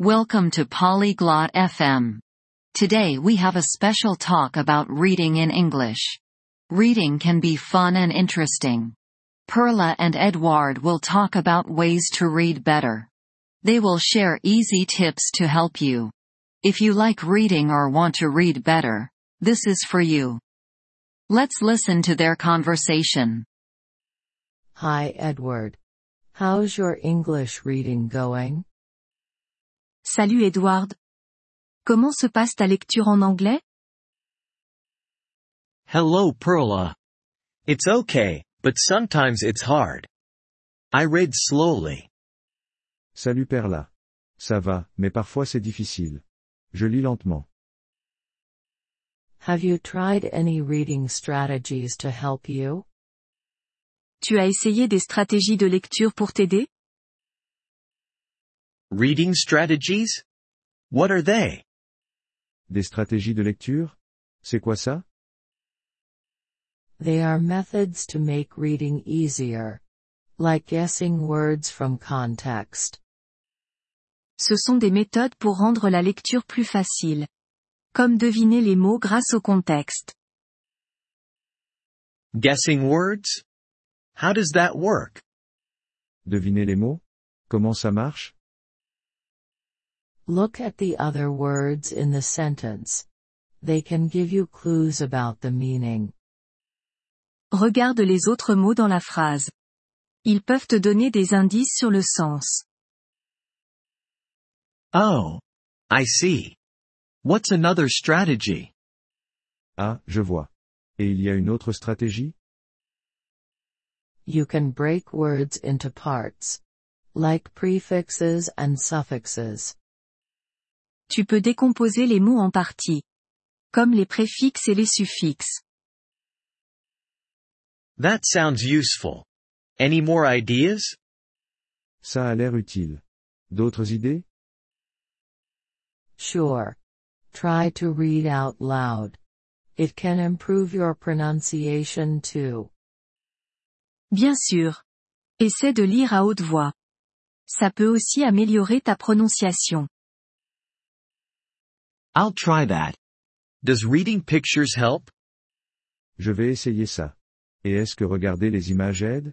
Welcome to Polyglot FM. Today we have a special talk about reading in English. Reading can be fun and interesting. Perla and Edward will talk about ways to read better. They will share easy tips to help you. If you like reading or want to read better, this is for you. Let's listen to their conversation. Hi Edward. How's your English reading going? Salut Edward. Comment se passe ta lecture en anglais? Hello Perla. It's okay, but sometimes it's hard. I read slowly. Salut Perla. Ça va, mais parfois c'est difficile. Je lis lentement. Have you tried any reading strategies to help you? Tu as essayé des stratégies de lecture pour t'aider? Reading strategies? What are they? Des stratégies de lecture? C'est quoi ça? They are methods to make reading easier. Like guessing words from context. Ce sont des méthodes pour rendre la lecture plus facile. Comme deviner les mots grâce au contexte. Guessing words? How does that work? Deviner les mots? Comment ça marche? Look at the other words in the sentence. They can give you clues about the meaning. Regarde les autres mots dans la phrase. Ils peuvent te donner des indices sur le sens. Oh. I see. What's another strategy? Ah, je vois. Et il y a une autre stratégie? You can break words into parts. Like prefixes and suffixes. Tu peux décomposer les mots en parties. Comme les préfixes et les suffixes. That sounds useful. Any more ideas? Ça a l'air utile. D'autres idées? Sure. Try to read out loud. It can improve your pronunciation too. Bien sûr. Essaie de lire à haute voix. Ça peut aussi améliorer ta prononciation. I'll try that. Does reading pictures help? Je vais essayer ça. Et est-ce que regarder les images aide?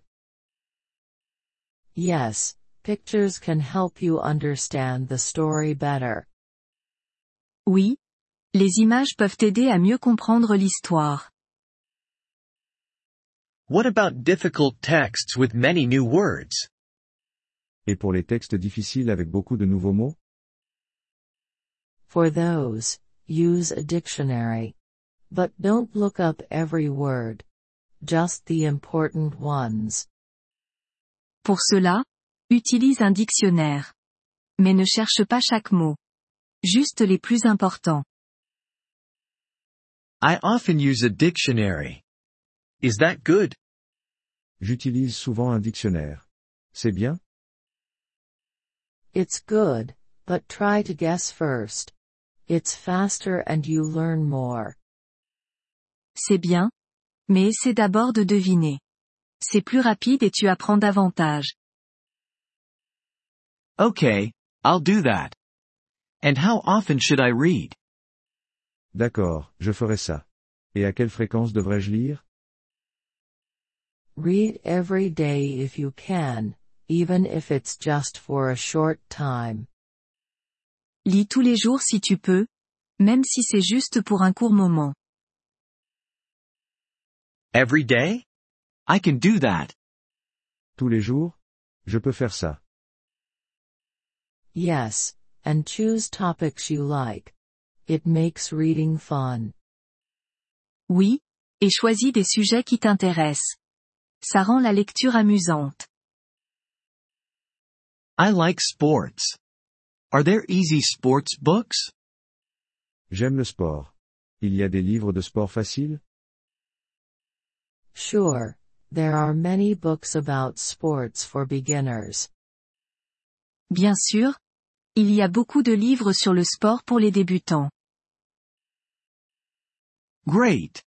Yes, pictures can help you understand the story better. Oui. Les images peuvent t'aider à mieux comprendre l'histoire. What about difficult texts with many new words? Et pour les textes difficiles avec beaucoup de nouveaux mots? For those, use a dictionary. But don't look up every word. Just the important ones. Pour cela, utilise un dictionnaire. Mais ne cherche pas chaque mot. Juste les plus importants. I often use a dictionary. Is that good? J'utilise souvent un dictionnaire. C'est bien? It's good, but try to guess first. It's faster and you learn more. C'est bien. Mais essaie d'abord de deviner. C'est plus rapide et tu apprends davantage. Okay, I'll do that. And how often should I read? D'accord, je ferai ça. Et à quelle fréquence devrais-je lire? Read every day if you can, even if it's just for a short time. Lis tous les jours si tu peux, même si c'est juste pour un court moment. Every day? I can do that. Tous les jours? Je peux faire ça. Yes, and choose topics you like. It makes reading fun. Oui, et choisis des sujets qui t'intéressent. Ça rend la lecture amusante. I like sports. Are there easy sports books? J'aime le sport. Il y a des livres de sport faciles? Sure, there are many books about sports for beginners. Bien sûr. Il y a beaucoup de livres sur le sport pour les débutants. Great.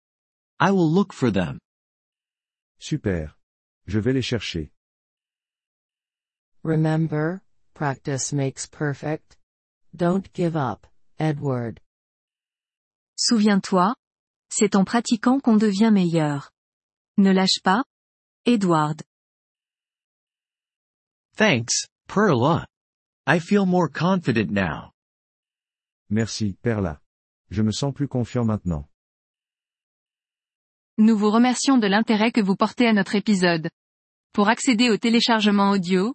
I will look for them. Super. Je vais les chercher. Remember, practice makes perfect. Don't give up, Edward. Souviens-toi, c'est en pratiquant qu'on devient meilleur. Ne lâche pas, Edward. Thanks, Perla. I feel more confident now. Merci, Perla. Je me sens plus confiant maintenant. Nous vous remercions de l'intérêt que vous portez à notre épisode. Pour accéder au téléchargement audio,